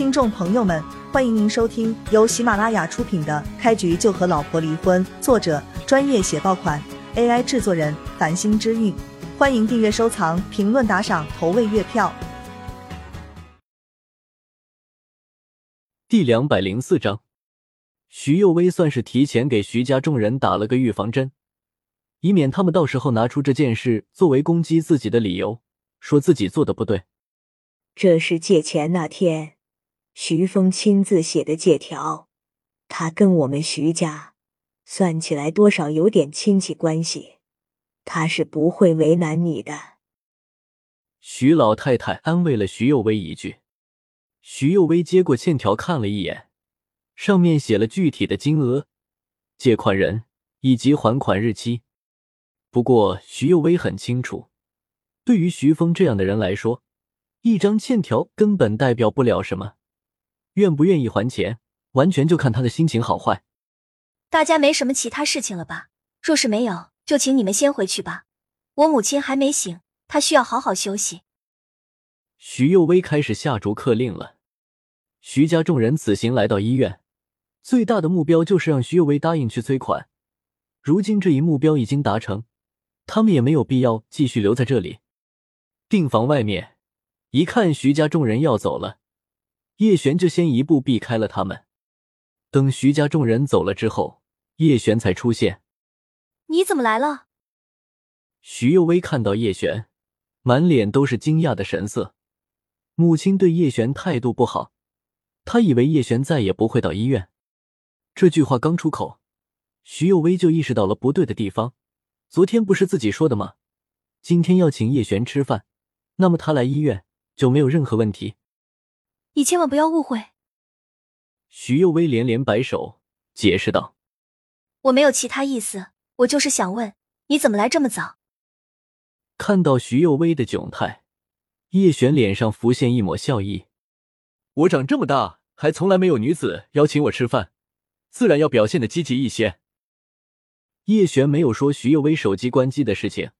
听众朋友们，欢迎您收听由喜马拉雅出品的《开局就和老婆离婚》，作者专业写爆款，AI 制作人繁星之韵。欢迎订阅、收藏、评论、打赏、投喂月票。第两百零四章，徐幼薇算是提前给徐家众人打了个预防针，以免他们到时候拿出这件事作为攻击自己的理由，说自己做的不对。这是借钱那天，徐峰亲自写的借条。他跟我们徐家算起来多少有点亲戚关系，他是不会为难你的。徐老太太安慰了徐幼薇一句。徐幼薇接过欠条看了一眼，上面写了具体的金额、借款人以及还款日期。不过徐幼薇很清楚，对于徐峰这样的人来说，一张欠条根本代表不了什么，愿不愿意还钱，完全就看他的心情好坏。大家没什么其他事情了吧？若是没有，就请你们先回去吧。我母亲还没醒，她需要好好休息。徐幼薇开始下逐客令了。徐家众人此行来到医院，最大的目标就是让徐幼薇答应去催款。如今这一目标已经达成，他们也没有必要继续留在这里。病房外面。一看徐家众人要走了，叶璇就先一步避开了他们。等徐家众人走了之后，叶璇才出现。你怎么来了？徐幼薇看到叶璇，满脸都是惊讶的神色。母亲对叶璇态度不好，她以为叶璇再也不会到医院。这句话刚出口，徐幼薇就意识到了不对的地方。昨天不是自己说的吗？今天要请叶璇吃饭，那么他来医院。就没有任何问题，你千万不要误会。徐幼薇连连摆手，解释道：“我没有其他意思，我就是想问，你怎么来这么早？”看到徐幼薇的窘态，叶璇脸上浮现一抹笑意：“我长这么大，还从来没有女子邀请我吃饭，自然要表现的积极一些。”叶璇没有说徐幼薇手机关机的事情，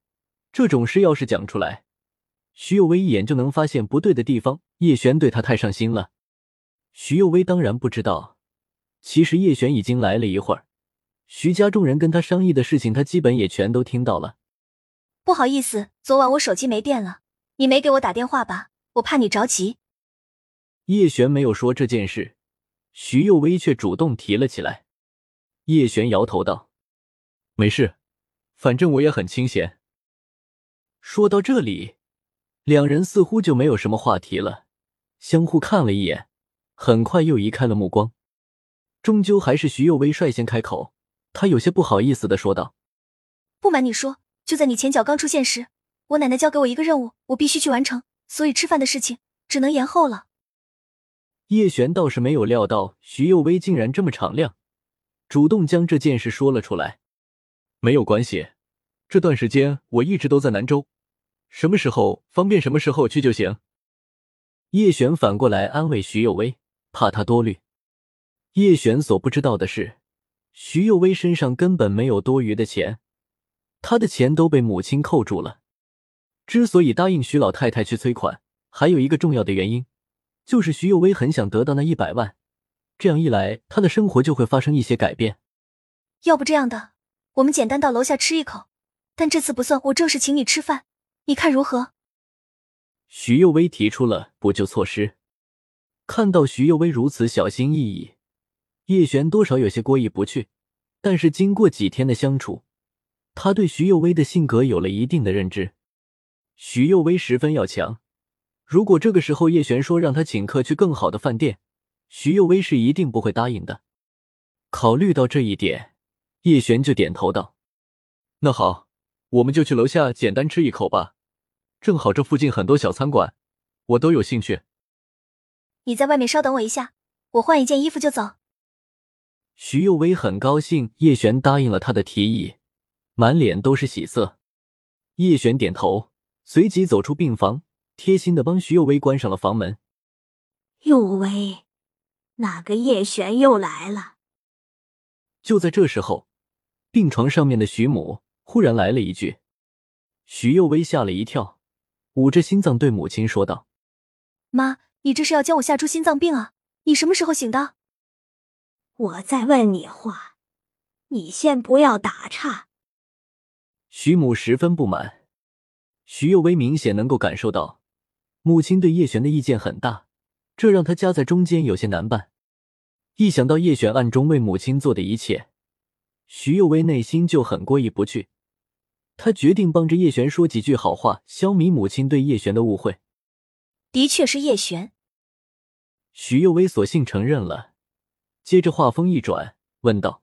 这种事要是讲出来。徐有为一眼就能发现不对的地方，叶璇对他太上心了。徐有为当然不知道，其实叶璇已经来了一会儿，徐家众人跟他商议的事情，他基本也全都听到了。不好意思，昨晚我手机没电了，你没给我打电话吧？我怕你着急。叶璇没有说这件事，徐有为却主动提了起来。叶璇摇头道：“没事，反正我也很清闲。”说到这里。两人似乎就没有什么话题了，相互看了一眼，很快又移开了目光。终究还是徐幼薇率先开口，她有些不好意思的说道：“不瞒你说，就在你前脚刚出现时，我奶奶交给我一个任务，我必须去完成，所以吃饭的事情只能延后了。”叶璇倒是没有料到徐幼薇竟然这么敞亮，主动将这件事说了出来。没有关系，这段时间我一直都在南州。什么时候方便，什么时候去就行。叶璇反过来安慰徐有为，怕他多虑。叶璇所不知道的是，徐有为身上根本没有多余的钱，他的钱都被母亲扣住了。之所以答应徐老太太去催款，还有一个重要的原因，就是徐有为很想得到那一百万。这样一来，他的生活就会发生一些改变。要不这样的，我们简单到楼下吃一口，但这次不算我正式请你吃饭。你看如何？徐幼薇提出了补救措施。看到徐幼薇如此小心翼翼，叶璇多少有些过意不去。但是经过几天的相处，他对徐幼薇的性格有了一定的认知。徐幼薇十分要强，如果这个时候叶璇说让他请客去更好的饭店，徐幼薇是一定不会答应的。考虑到这一点，叶璇就点头道：“那好，我们就去楼下简单吃一口吧。”正好这附近很多小餐馆，我都有兴趣。你在外面稍等我一下，我换一件衣服就走。徐幼薇很高兴叶璇答应了他的提议，满脸都是喜色。叶璇点头，随即走出病房，贴心的帮徐幼薇关上了房门。幼薇，哪个叶璇又来了？就在这时候，病床上面的徐母忽然来了一句，徐幼薇吓了一跳。捂着心脏对母亲说道：“妈，你这是要将我吓出心脏病啊？你什么时候醒的？我在问你话，你先不要打岔。徐母十分不满，徐幼薇明显能够感受到母亲对叶璇的意见很大，这让她夹在中间有些难办。一想到叶璇暗中为母亲做的一切，徐幼薇内心就很过意不去。她决定帮着叶璇说几句好话，消弭母亲对叶璇的误会。的确是叶璇。徐幼薇索性承认了，接着话锋一转，问道：“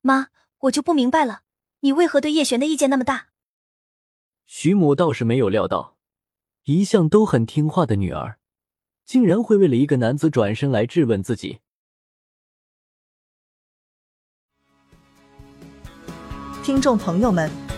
妈，我就不明白了，你为何对叶璇的意见那么大？”徐母倒是没有料到，一向都很听话的女儿，竟然会为了一个男子转身来质问自己。听众朋友们，